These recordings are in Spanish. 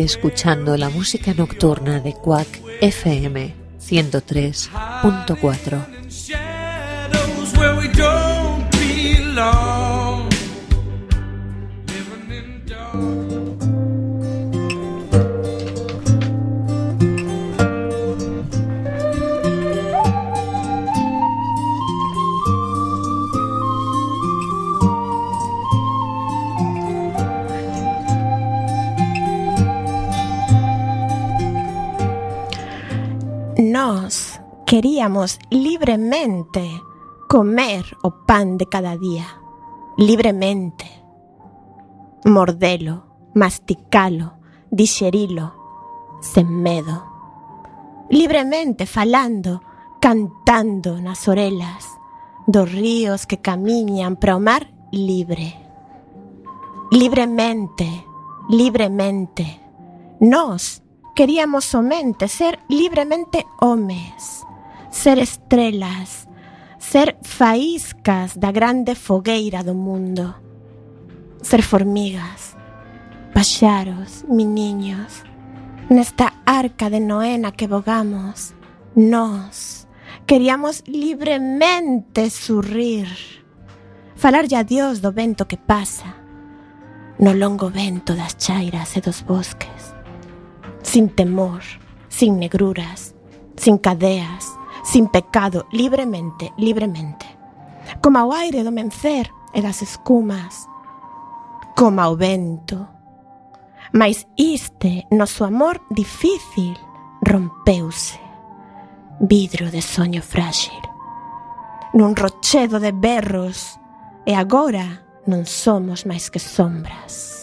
Escuchando la música nocturna de Quack FM 103.4. queríamos libremente comer o pan de cada día, libremente, mordelo, masticalo, digerilo, sen medo, libremente falando, cantando nas orelas dos ríos que camiñan para o mar libre. Libremente, libremente, nós queríamos somente ser libremente homes ser estrelas, ser faíscas da grande fogueira do mundo, ser formigas, paxaros, miniños, nesta arca de Noé na que bogamos, nós queríamos libremente surrir, falarlle a Dios do vento que pasa, no longo vento das chairas e dos bosques, sin temor, sin negruras, sin cadeas, sin pecado, libremente, libremente. Como o aire do mencer e das escumas, como o vento. Mais iste noso amor difícil rompeuse, vidro de soño frágil, nun rochedo de berros, e agora non somos máis que sombras.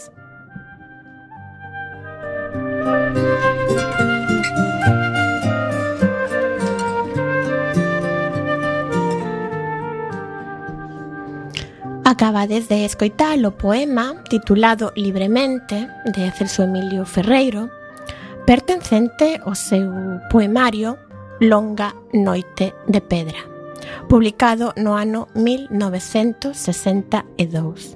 Acabades de escoitar o poema titulado Libremente de Celso Emilio Ferreiro, pertencente ao seu poemario Longa Noite de Pedra, publicado no ano 1962.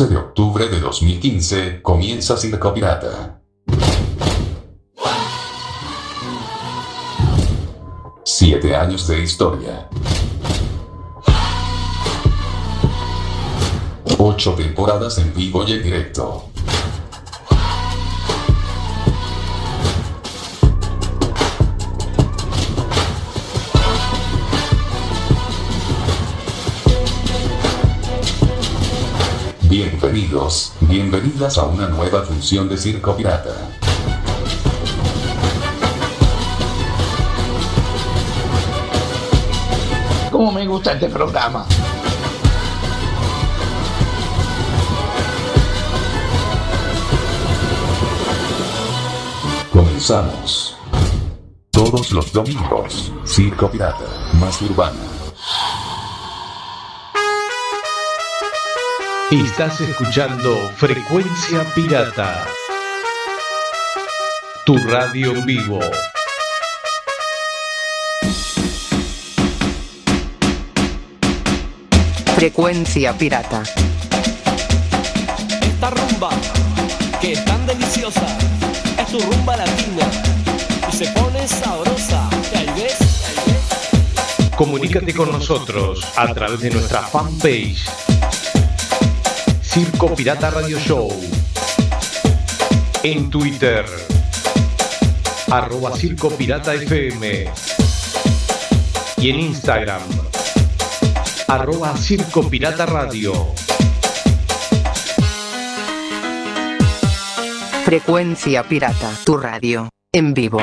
11 de octubre de 2015, comienza Circo Pirata. Siete años de historia. Ocho temporadas en vivo y en directo. Bienvenidos, bienvenidas a una nueva función de Circo Pirata. ¿Cómo me gusta este programa? Comenzamos. Todos los domingos, Circo Pirata, más urbana. Estás escuchando Frecuencia Pirata. Tu radio en vivo. Frecuencia Pirata. Esta rumba, que es tan deliciosa, es tu rumba latina. Y se pone sabrosa. ¿Y ahí ves? Comunícate con nosotros a través de nuestra fanpage Circo Pirata Radio Show. En Twitter, arroba Circo Pirata FM. Y en Instagram, arroba Circo Pirata Radio. Frecuencia Pirata. Tu radio. En vivo.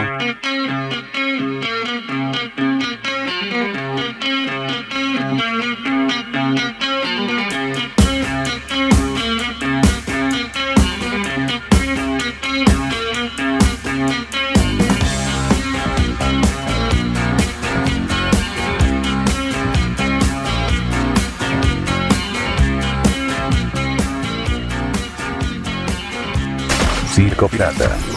Circo Pirata.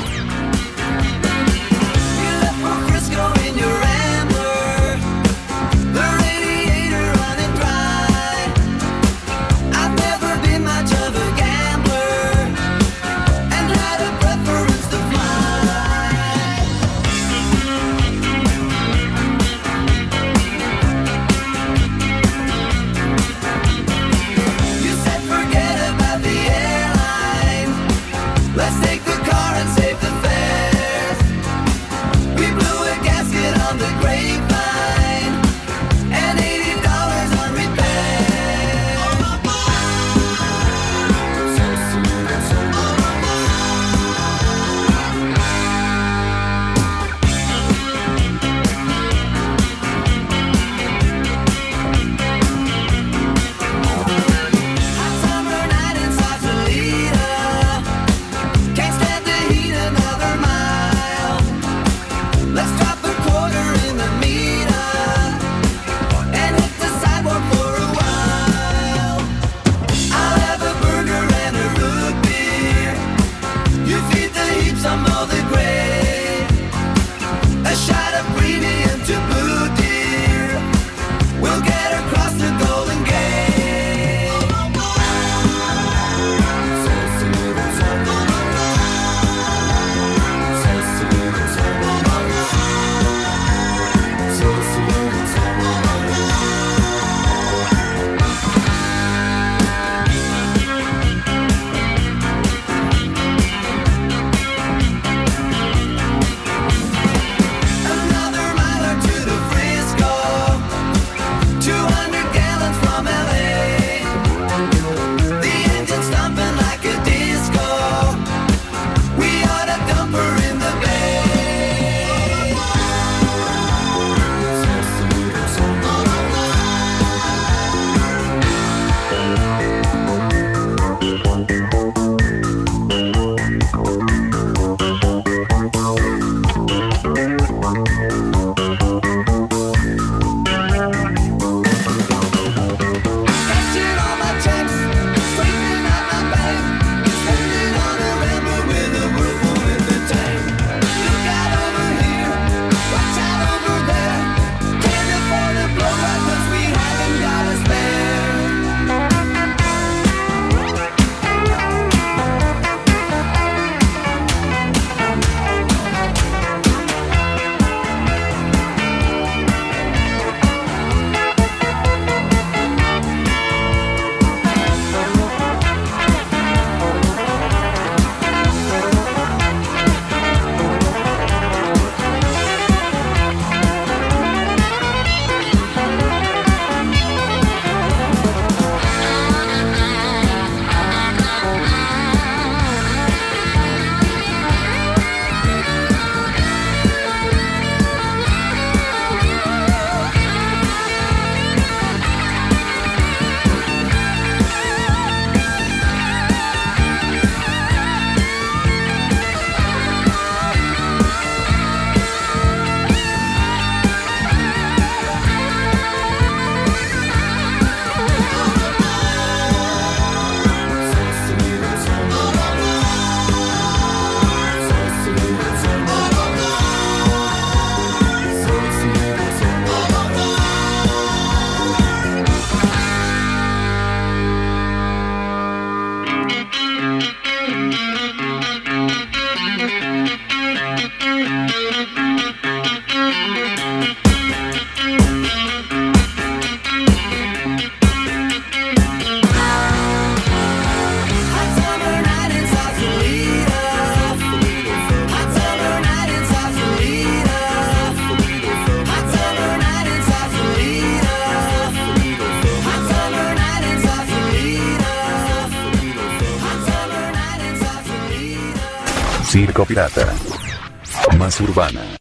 pirata. Más urbana.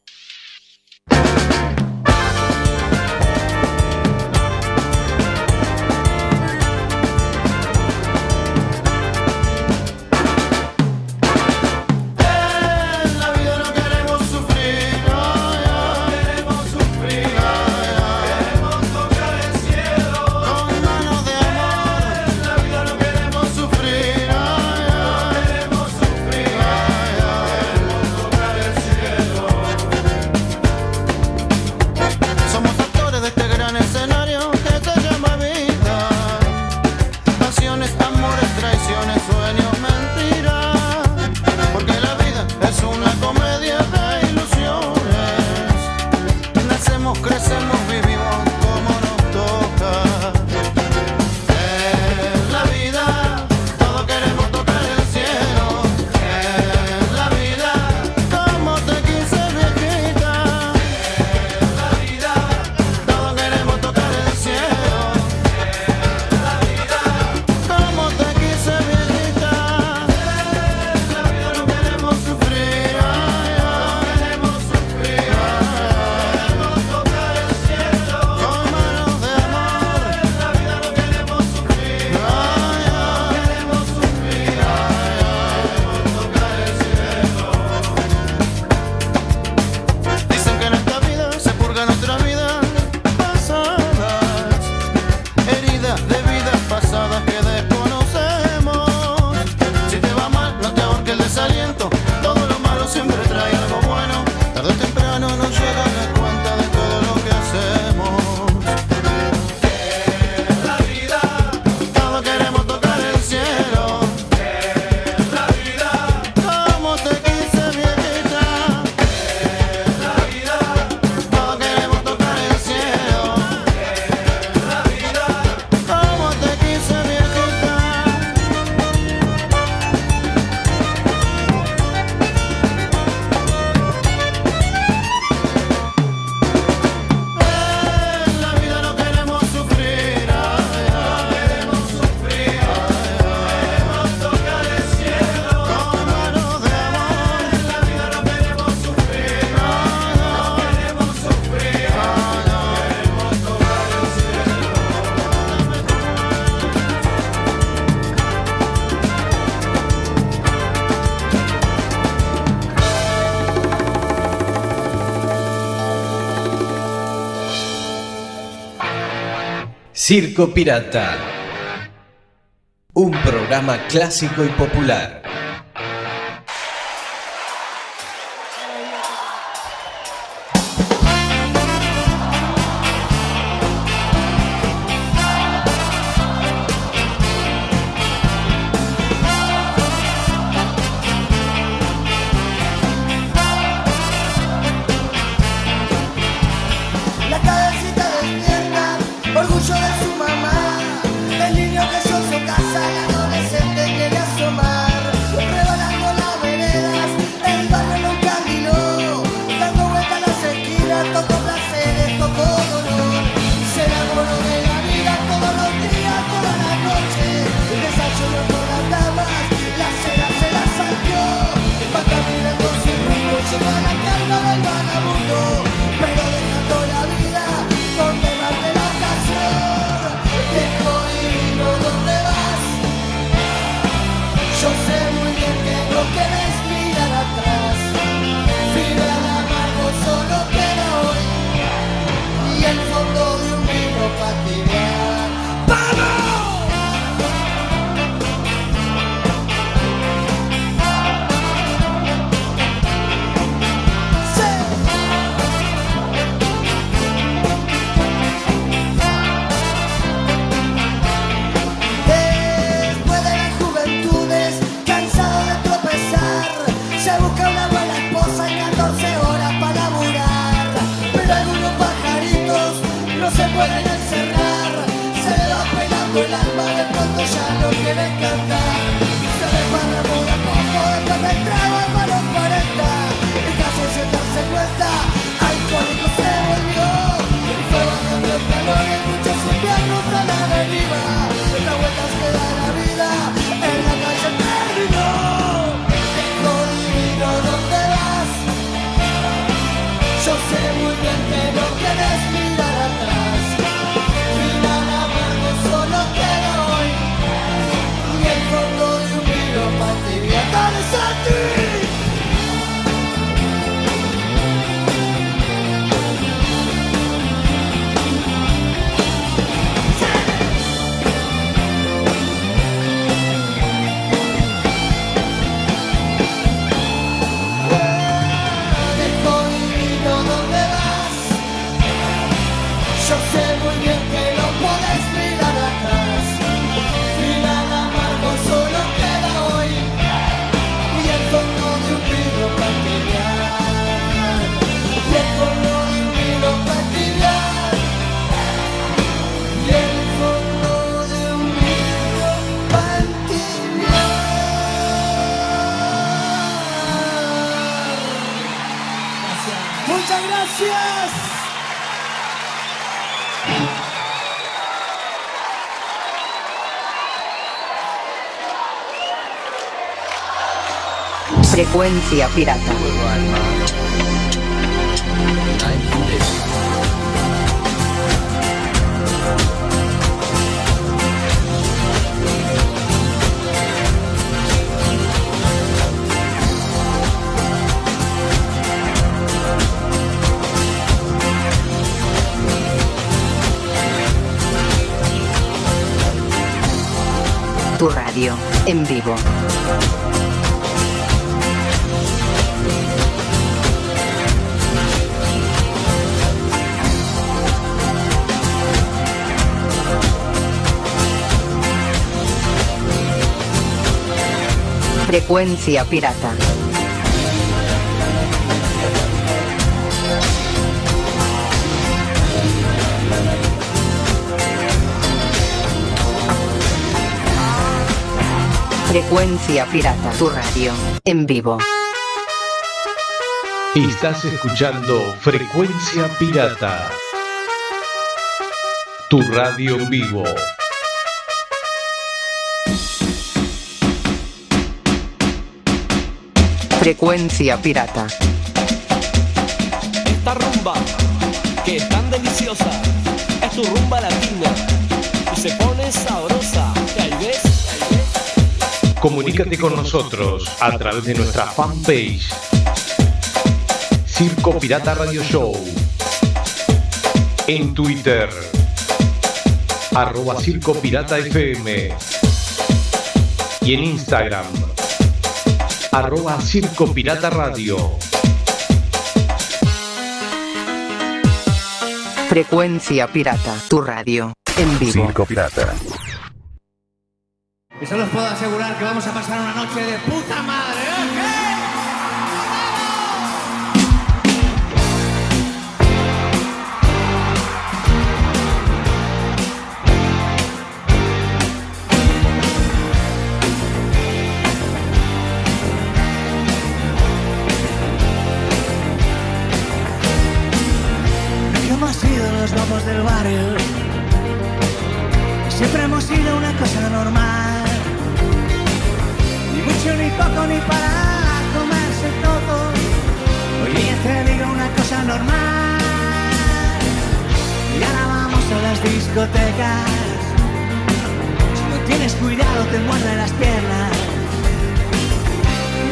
Circo Pirata. Un programa clásico y popular. Frecuencia pirata. Tu radio, en vivo. Frecuencia pirata. Frecuencia pirata. Tu radio, en vivo. Estás escuchando Frecuencia Pirata. Tu radio en vivo. Frecuencia pirata. Esta rumba, que es tan deliciosa, es tu rumba latina. Y se pone sabrosa. Comunícate con nosotros a través de nuestra fanpage Circo Pirata Radio Show. En Twitter, arroba Circo Pirata FM. Y en Instagram, arroba Circo Pirata Radio. Frecuencia pirata. Tu radio, en vivo. Circo Pirata. Y solo os puedo asegurar que vamos a pasar una noche de puta madre, discotecas. Si no tienes cuidado, te muerden las piernas.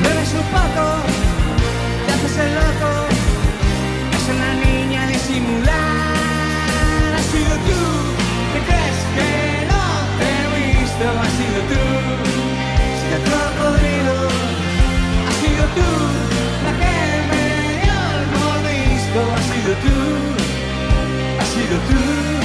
Bebes un poco, te haces el loco. Es una niña disimular. Has sido tú, ¿te crees que no te he visto? Has sido tú, sido cocodrilo. Has sido tú, la que me dio el mordisco. Has sido tú, has sido tú,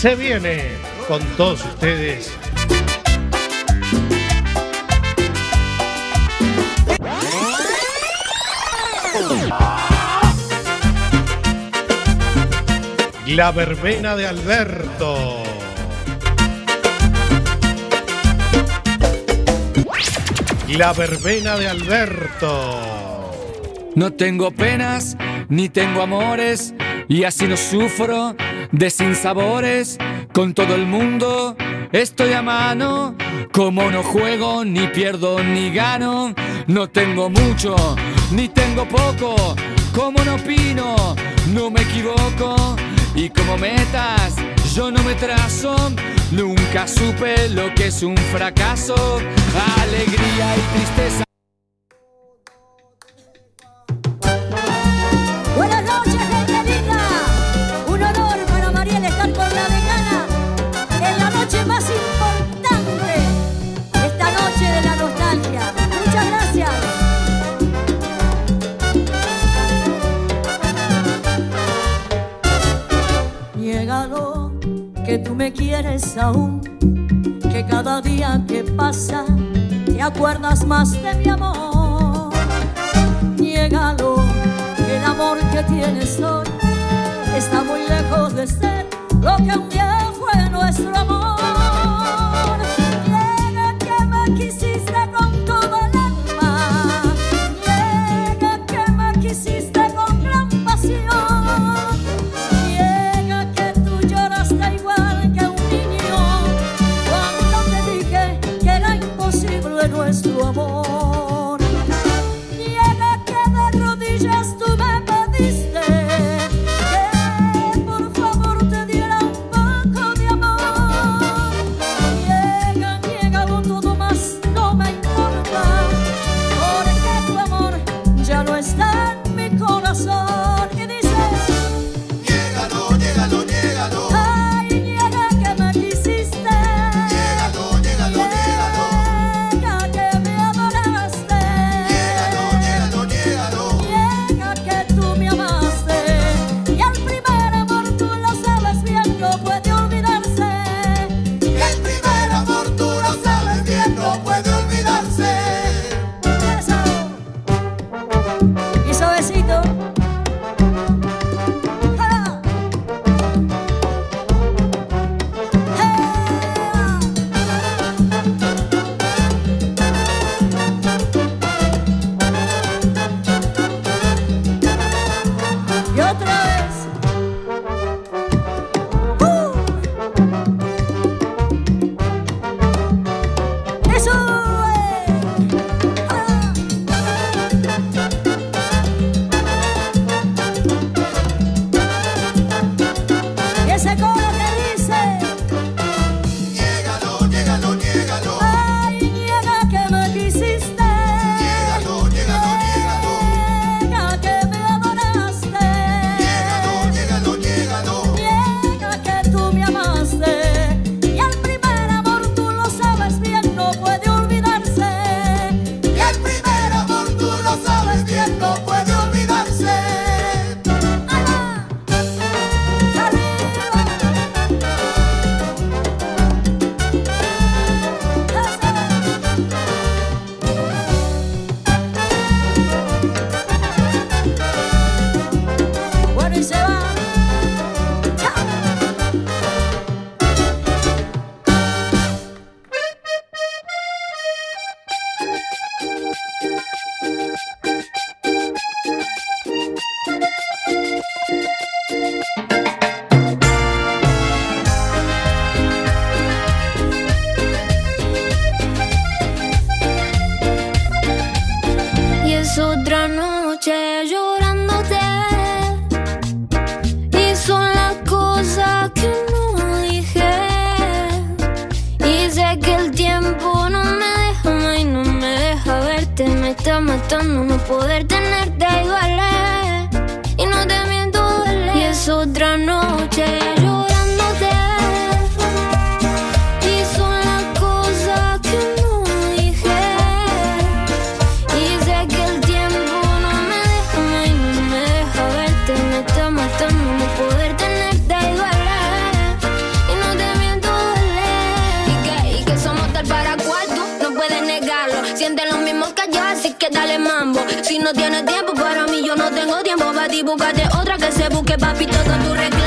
se viene con todos ustedes. La verbena de Alberto. La verbena de Alberto. No tengo penas, ni tengo amores, y así no sufro de sinsabores con todo el mundo. Estoy a mano, como no juego, ni pierdo, ni gano. No tengo mucho, ni tengo poco, como no opino, no me equivoco. Y como metas, yo no me trazo, nunca supe lo que es un fracaso. Alegría y tristeza. Buenas noches, gente que tú me quieres aún, que cada día que pasa te acuerdas más de mi amor. Niégalo, que el amor que tienes hoy está muy lejos de ser lo que un día fue nuestro amor. Si no tienes tiempo para mí, yo no tengo tiempo para ti. Búscate otra que se busque, papi, todo tu recuerdo.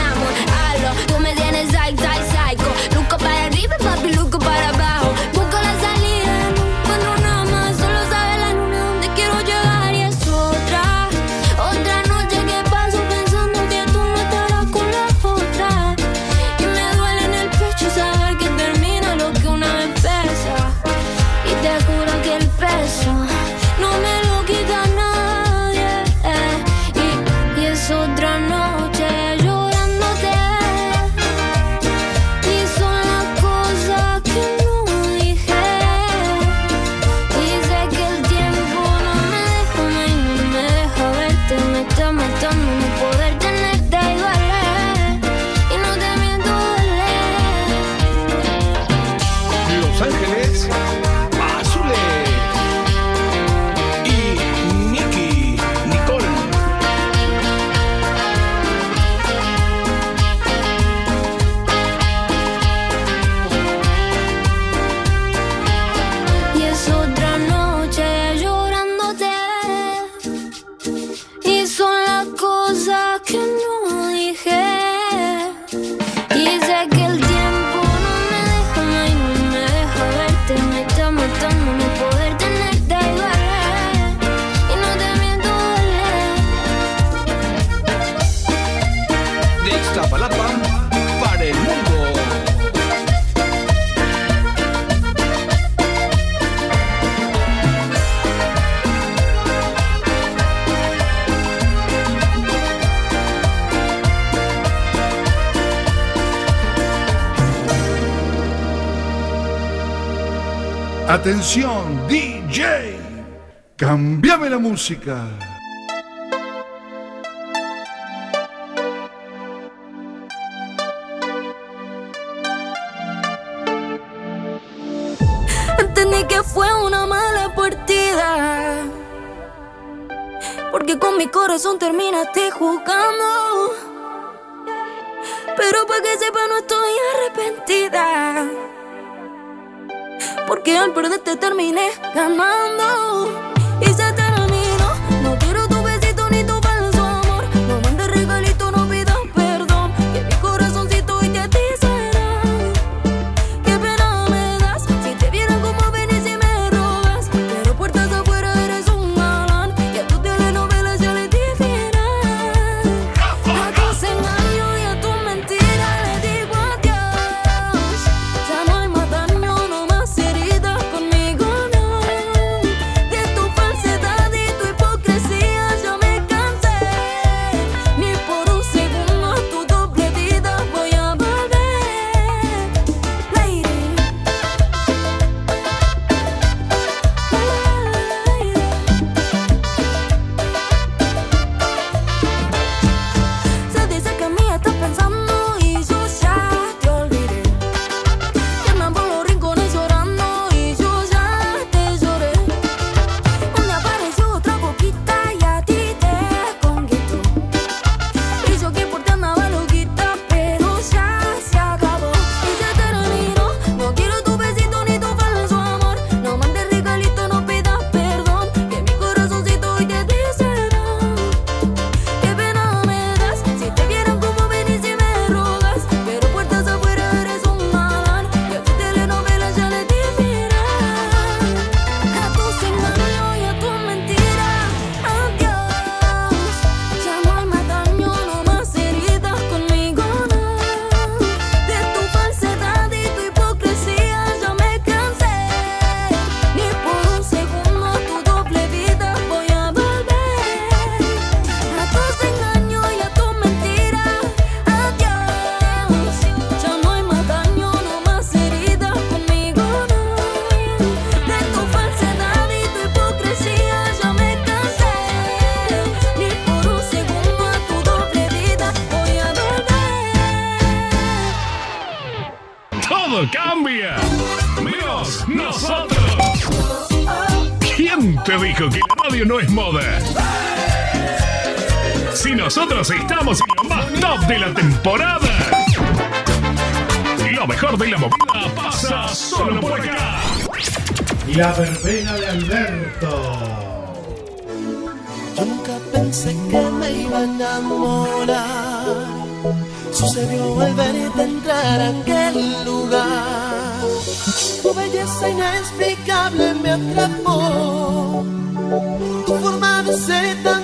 Atención, DJ, cambiame la música. Entendí que fue una mala partida. Porque con mi corazón terminaste jugando. Pero para que sepa, no estoy arrepentida porque al perderte terminé ganando. La verbena de Alberto. Yo nunca pensé que me iba a enamorar. Sucedió al verte entrar a aquel lugar. Tu belleza inexplicable me atrapó. Tu forma de ser tan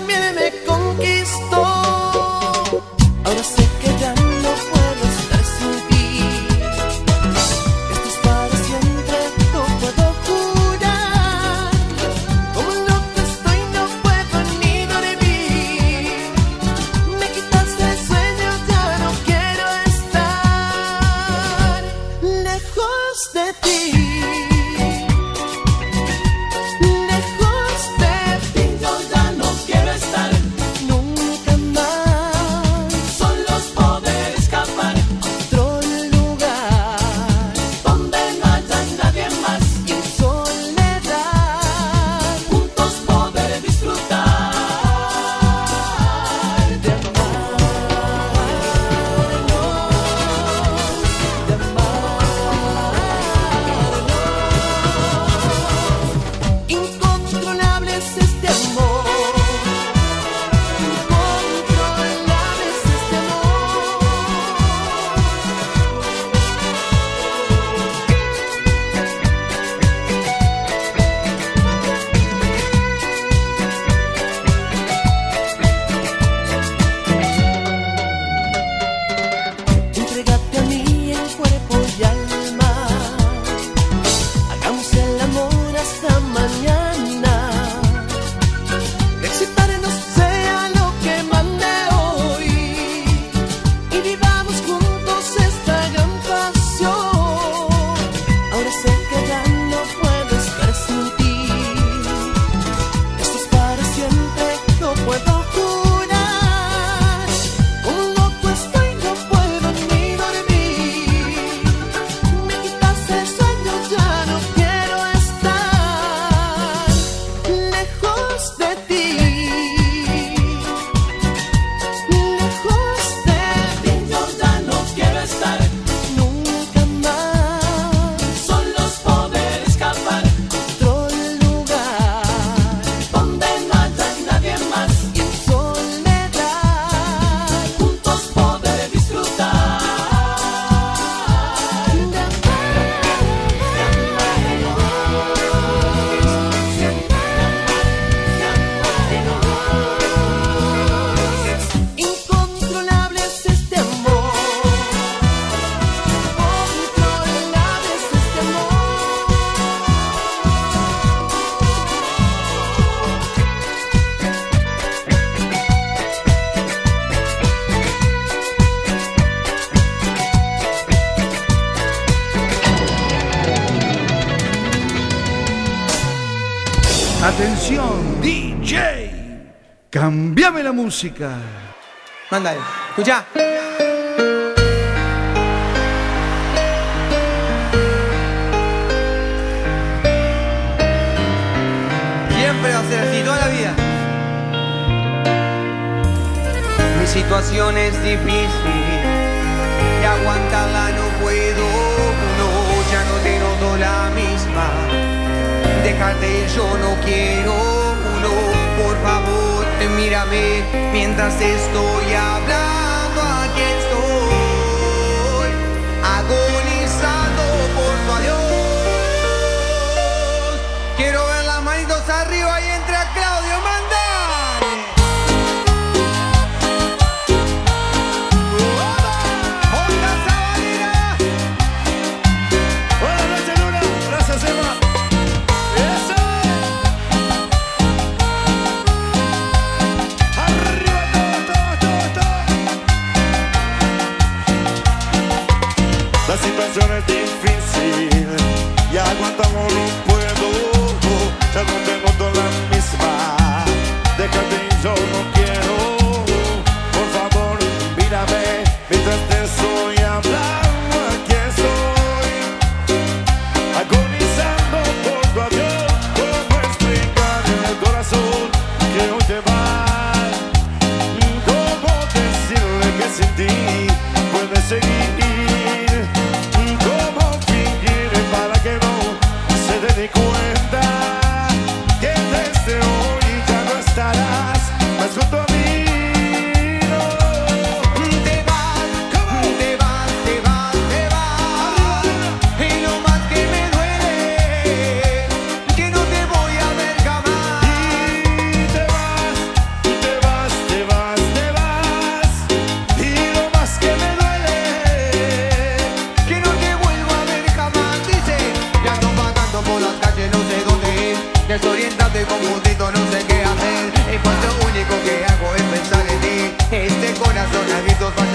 música. Manda ahí. Escucha. Siempre va a ser así, toda la vida. Mi situación es difícil y aguantarla no puedo. No, ya no te noto la misma. Dejarte yo no quiero. No, por favor mírame mientras estoy hablando. caderas, son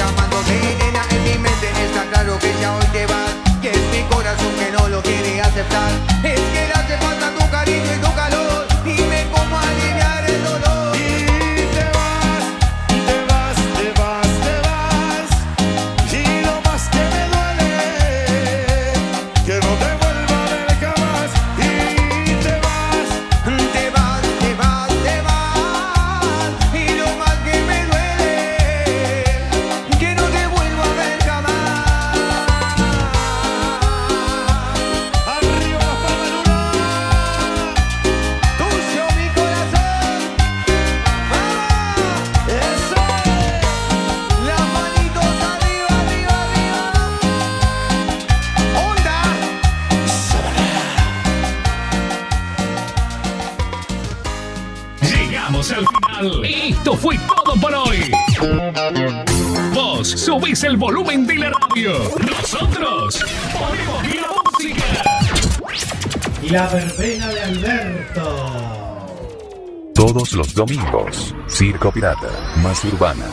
el volumen de la radio. Nosotros ponemos la música. La verbena de Alberto. Todos los domingos, Circo Pirata, más urbana,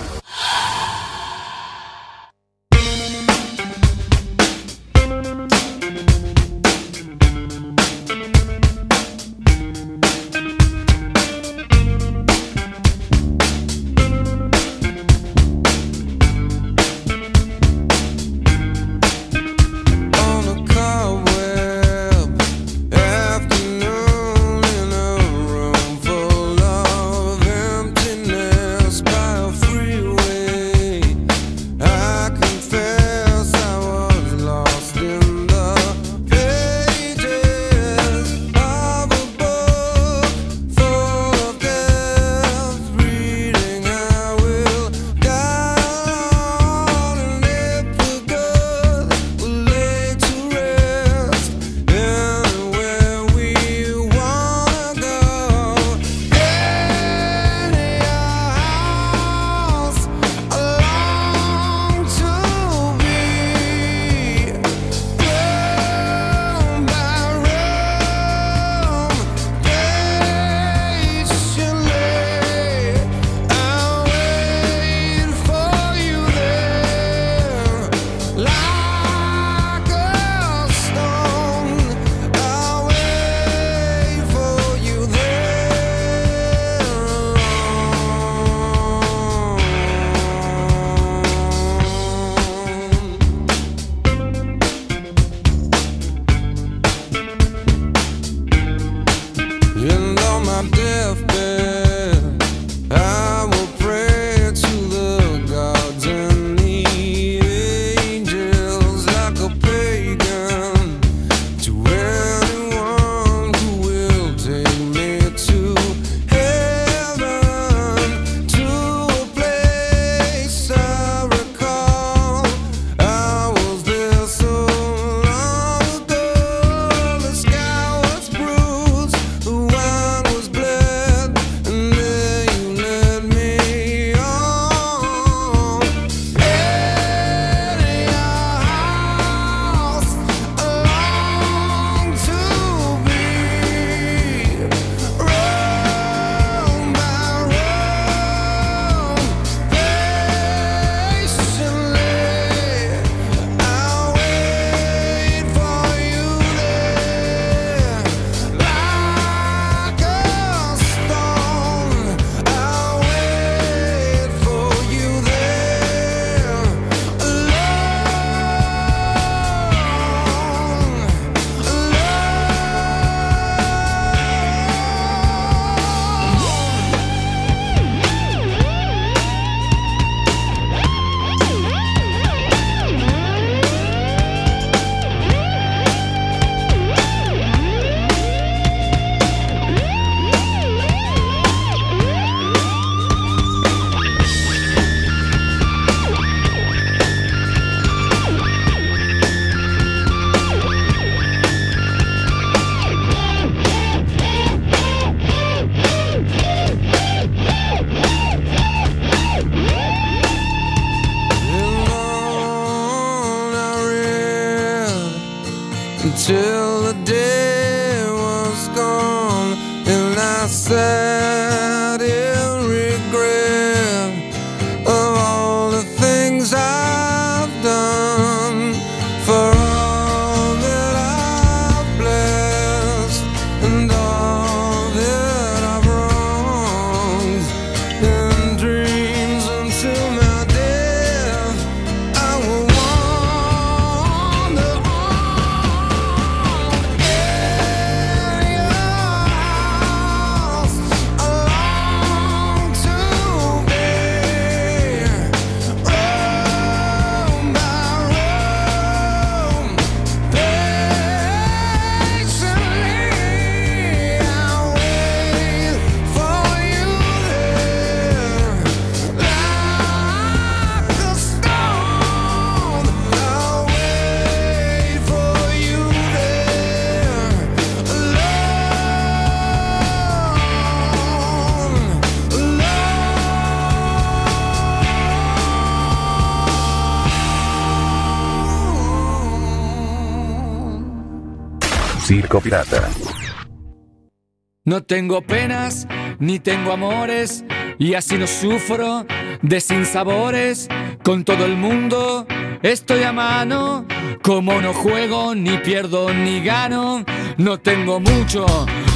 No tengo penas, ni tengo amores, y así no sufro de sinsabores. Con todo el mundo estoy a mano, como no juego, ni pierdo, ni gano. No tengo mucho,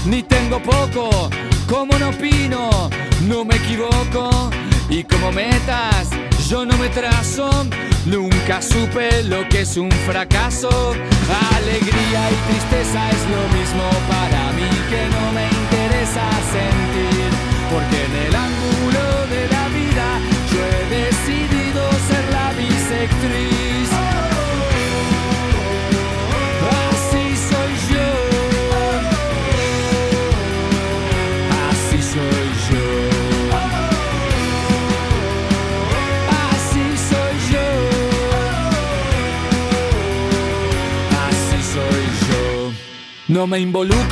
ni tengo poco, como no opino, no me equivoco. Y como metas, yo no me trazo, nunca supe lo que es un fracaso. Alegría y tristeza es lo mismo para mí que no me interesa sentir, porque en el ángulo de la vida yo he decidido ser la bisectriz. No me involucro